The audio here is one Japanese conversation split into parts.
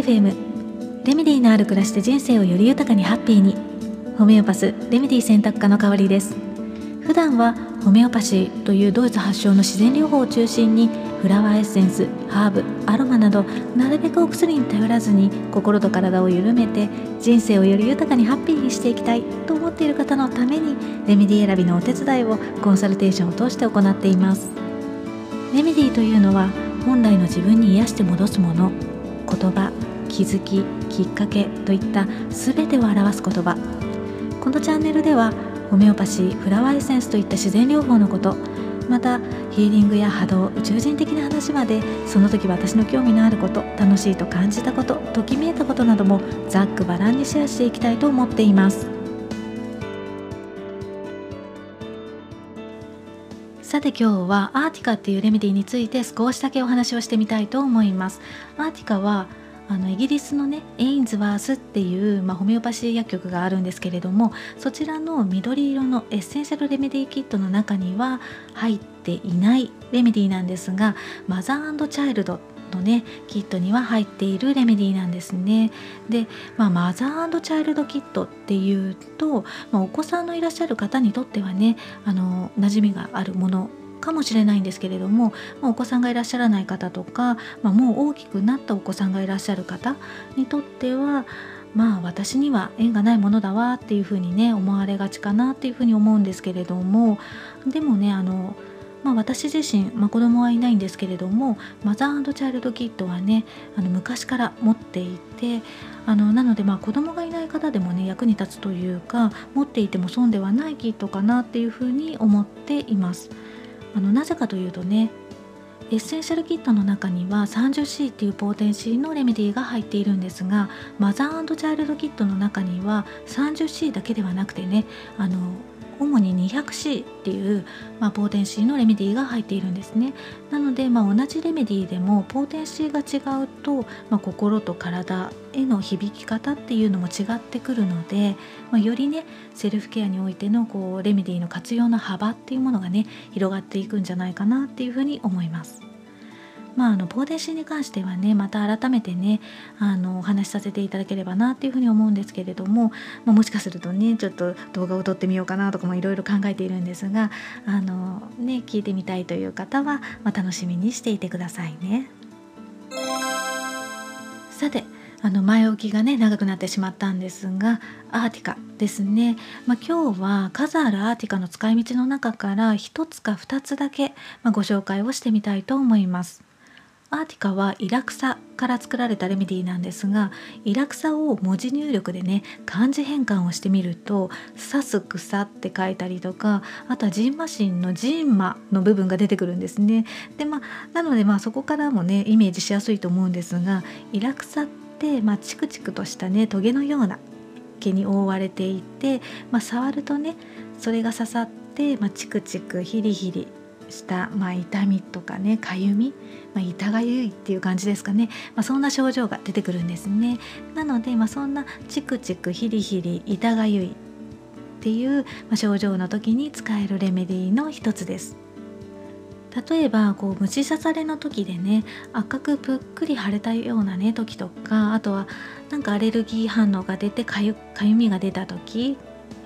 FM レメディのある暮らしで人生をより豊かにハッピーに。ホメオパスレメディ選択科の代わりです。普段はホメオパシーというドイツ発祥の自然療法を中心にフラワーエッセンスハーブアロマなどなるべくお薬に頼らずに心と体を緩めて人生をより豊かにハッピーにしていきたいと思っている方のためにレメディ選びのお手伝いをコンサルテーションを通して行っています。レメディというのは本来の自分に癒して戻すもの。言葉。気づききっかけといった全てを表す言葉。このチャンネルではホメオパシーフラワーエッセンスといった自然療法のことまたヒーリングや波動宇宙人的な話までその時私の興味のあること楽しいと感じたことときめいたことなどもざっくばらんにシェアしていきたいと思っています。さて今日はアーティカっていうレメディについて少しだけお話をしてみたいと思います。アーティカはあのイギリスのねエインズワースっていう、まあ、ホメオパシー薬局があるんですけれどもそちらの緑色のエッセンシャルレメディキットの中には入っていないレメディなんですがマザーチャイルドのねキットには入っているレメディなんですね。で、まあ、マザーチャイルドキットっていうと、まあ、お子さんのいらっしゃる方にとってはねあの馴染みがあるものかもしれないんですけれども、まあ、お子さんがいらっしゃらない方とか、まあ、もう大きくなったお子さんがいらっしゃる方にとってはまあ私には縁がないものだわっていうふうにね思われがちかなっていうふうに思うんですけれどもでもねあのまあ、私自身、まあ、子供はいないんですけれどもマザーチャイルドキットはねあの昔から持っていてあのなのでまあ子供がいない方でもね役に立つというか持っていても損ではないキットかなっていうふうに思っています。あのなぜかというとねエッセンシャルキットの中には 30C っていうポーテンシーのレメディーが入っているんですがマザーチャイルドキットの中には 30C だけではなくてねあの主に 200C っていう、まあ、ポーテンシーのレメディーが入っているんですねなので、まあ、同じレメディーでもポーテンシーが違うと、まあ、心と体への響き方っていうのも違ってくるので、まあ、よりねセルフケアにおいてのこうレメディーの活用の幅っていうものがね広がっていくんじゃないかなっていうふうに思います。まあ、あのポーデシに関してはねまた改めてねあのお話しさせていただければなっていうふうに思うんですけれども、まあ、もしかするとねちょっと動画を撮ってみようかなとかもいろいろ考えているんですがあの、ね、聞いてみたいという方は、まあ、楽しみにしていてくださいね。さてあの前置きがね長くなってしまったんですがアーティカですね、まあ、今日は数あるアーティカの使い道の中から1つか2つだけ、まあ、ご紹介をしてみたいと思います。アーティカはイラクサから作られたレメディーなんですがイラクサを文字入力でね漢字変換をしてみると「刺す草」って書いたりとかあとはジンマシンのジンマの部分が出てくるんですね。でまあなのでまあそこからもねイメージしやすいと思うんですがイラクサってまあチクチクとしたねトゲのような毛に覆われていて、まあ、触るとねそれが刺さって、まあ、チクチクヒリヒリした、まあ、痛みとかねかゆみ、まあ、痛がゆいっていう感じですかね、まあ、そんな症状が出てくるんですね。なので、まあ、そんなチクチクヒリヒリ痛がゆいっていう、まあ、症状の時に使えるレメディーの一つです。例えばこう虫刺されの時でね赤くぷっくり腫れたようなね時とかあとはなんかアレルギー反応が出てかゆかゆみが出た時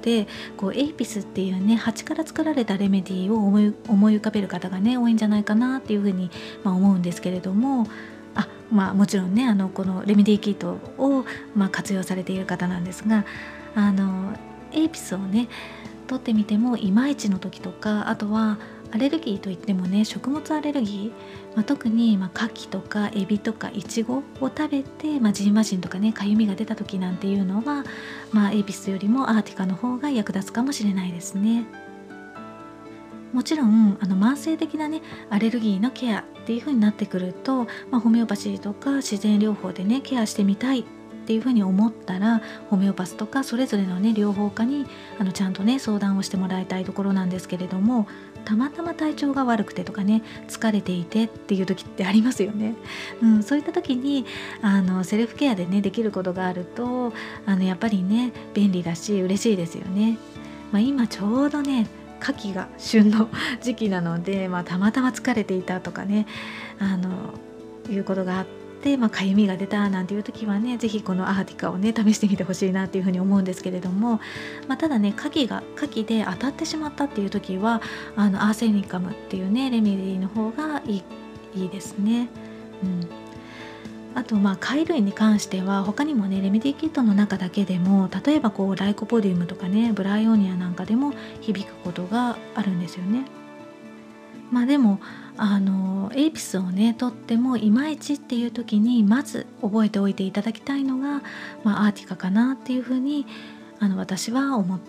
でこうエイピスっていうね蜂から作られたレメディーを思い思い浮かべる方がね多いんじゃないかなっていうふうに、まあ、思うんですけれどもあまあもちろんねあのこのレメディーキットを、まあ、活用されている方なんですがあのエイピスをね取ってみてもいまいちの時とかあとはアレルギーといってもね食物アレルギー、まあ、特にまあ牡蠣とかエビとかイチゴを食べて、まあ、ジンマシンとかねかゆみが出た時なんていうのは、まあ、エビスよりもアーティカの方が役立つかもしれないですね。もちろんあの慢性的なねアレルギーのケアっていう風になってくると、まあ、ホメオパシーとか自然療法でねケアしてみたいっていうふうに思ったらホメオパスとかそれぞれのね療法家にあのちゃんとね相談をしてもらいたいところなんですけれどもたまたま体調が悪くてとかね疲れていてっていう時ってありますよね。うん、そういった時にあのセルフケアでねできることがあるとあのやっぱりね便利だし嬉しいですよね。まあ、今ちょうどね牡蠣が旬の時期なので、まあ、たまたま疲れていたとかねあのいうことがあって。で、まあ、かゆみが出たなんていう時はね是非このアーティカをね試してみてほしいなっていうふうに思うんですけれども、まあ、ただね牡蠣が牡蠣で当たってしまったっていう時はあのアーセニカムっていうねレメディの方がいいいいですね。うんあとまあ貝類に関しては他にもねレメディキットの中だけでも例えばこうライコポディウムとかねブライオニアなんかでも響くことがあるんですよね。まあでもあのエイピスをねとってもいまいちっていう時にまず覚えておいていただきたいのが、まあ、アーティカかなっていうふうにあの私は思っ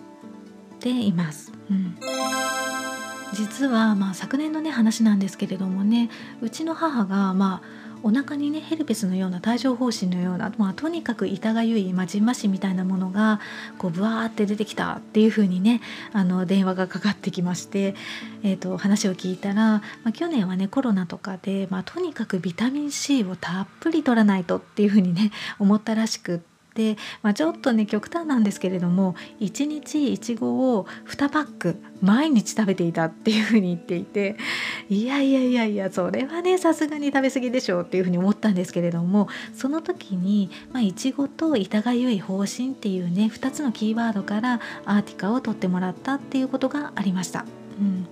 ています。うん実はまあ昨年のね話なんですけれどもねうちの母がまあお腹にねヘルペスのような帯状疱疹のような、まあ、とにかく痛がゆい、まあ、じんましみたいなものがこうブワーって出てきたっていう風にねあの電話がかかってきまして、えーと、話を聞いたら、まあ、去年はねコロナとかで、まあ、とにかくビタミン C をたっぷり取らないとっていう風にね思ったらしくって。で、まあ、ちょっとね極端なんですけれども1日いちごを2パック毎日食べていたっていうふうに言っていていやいやいやいやそれはねさすがに食べ過ぎでしょうっていうふうに思ったんですけれどもその時にまいちごと痛がゆい方針っていうね2つのキーワードからアーティカを取ってもらったっていうことがありました。うん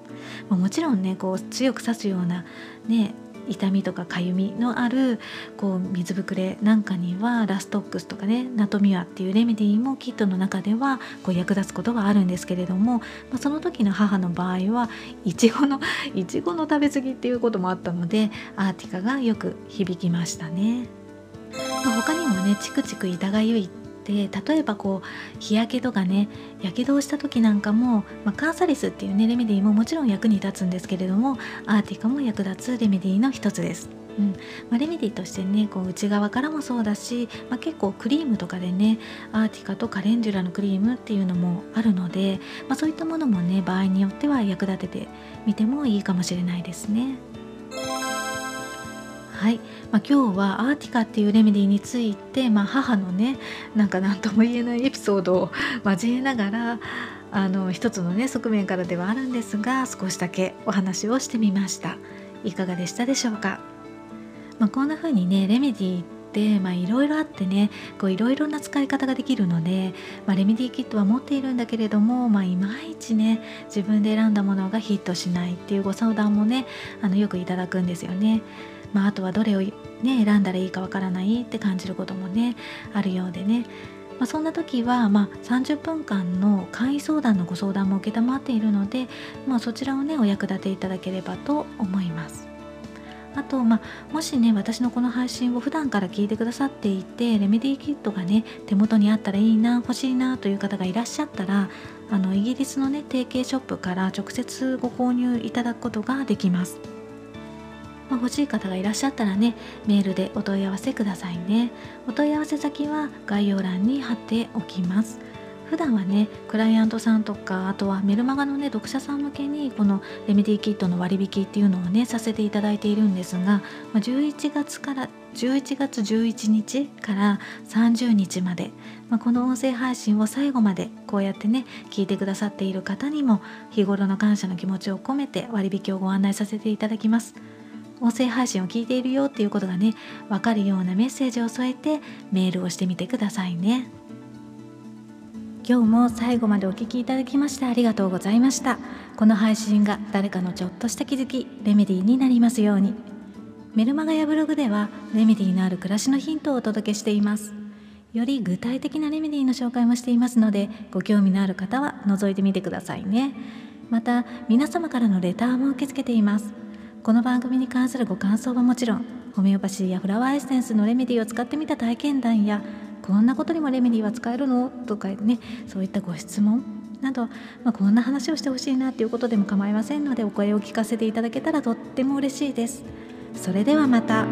もちろんねこう強く刺すようなね痛みとかかゆみのあるこう水ぶくれなんかにはラストックスとかねナトミアっていうレメディーもキットの中ではこう役立つことはあるんですけれども、まあ、その時の母の場合はいちごのいちごの食べ過ぎっていうこともあったのでアーティカがよく響きましたね。他にもねチクチク痛がゆいで例えばこう日焼けとかねやけどをした時なんかも、まあ、カーサリスっていうねレメディーももちろん役に立つんですけれどもアーティカも役立つレメディーの一つです。うんまあ、レメディとしてねこう内側からもそうだし、まあ、結構クリームとかでねアーティカとカレンデュラのクリームっていうのもあるので、まあ、そういったものもね場合によっては役立ててみてもいいかもしれないですね。はい、まあ、今日はアーティカっていうレメディについて、まあ、母のねなんか何とも言えないエピソードを 交えながらあの一つのね側面からではあるんですが少しだけお話をしてみました。いかがでしたでしょうか、まあ、こんな風にねレメディーってまあいろいろあってねこういろいろな使い方ができるので、まあ、レメディーキットは持っているんだけれども、まあ、いまいちね自分で選んだものがヒットしないっていうご相談もねあのよくいただくんですよね。まあ、あとはどれを、ね、選んだらいいかわからないって感じることもねあるようでね、まあ、そんな時は、まあ、30分間の簡易相談のご相談も承っているので、まあ、そちらをねお役立ていただければと思います。あと、まあ、もしね私のこの配信を普段から聞いてくださっていてレメディーキットがね手元にあったらいいな欲しいなという方がいらっしゃったらあのイギリスのね提携ショップから直接ご購入いただくことができます。まあ、欲しい方がいらっしゃったらねメールでお問い合わせくださいねお問い合わせ先は概要欄に貼っておきます普段はねクライアントさんとかあとはメルマガのね読者さん向けにこのレメディキットの割引っていうのをねさせていただいているんですが、まあ、11月から11月11日から30日まで、まあ、この音声配信を最後までこうやってね聞いてくださっている方にも日頃の感謝の気持ちを込めて割引をご案内させていただきます。音声配信を聞いているよっていうことがね分かるようなメッセージを添えてメールをしてみてくださいね。今日も最後までお聴きいただきましてありがとうございました。この配信が誰かのちょっとした気づきレメディーになりますように。メルマガやブログではレメディーのある暮らしのヒントをお届けしています。より具体的なレメディーの紹介もしていますのでご興味のある方は覗いてみてくださいね。また皆様からのレターも受け付けています。この番組に関するご感想はもちろんホメオパシーやフラワーエッセンスのレメディーを使ってみた体験談やこんなことにもレメディーは使えるの？とかねそういったご質問など、まあ、こんな話をしてほしいなっていうことでも構いませんのでお声を聞かせていただけたらとっても嬉しいです。それではまた。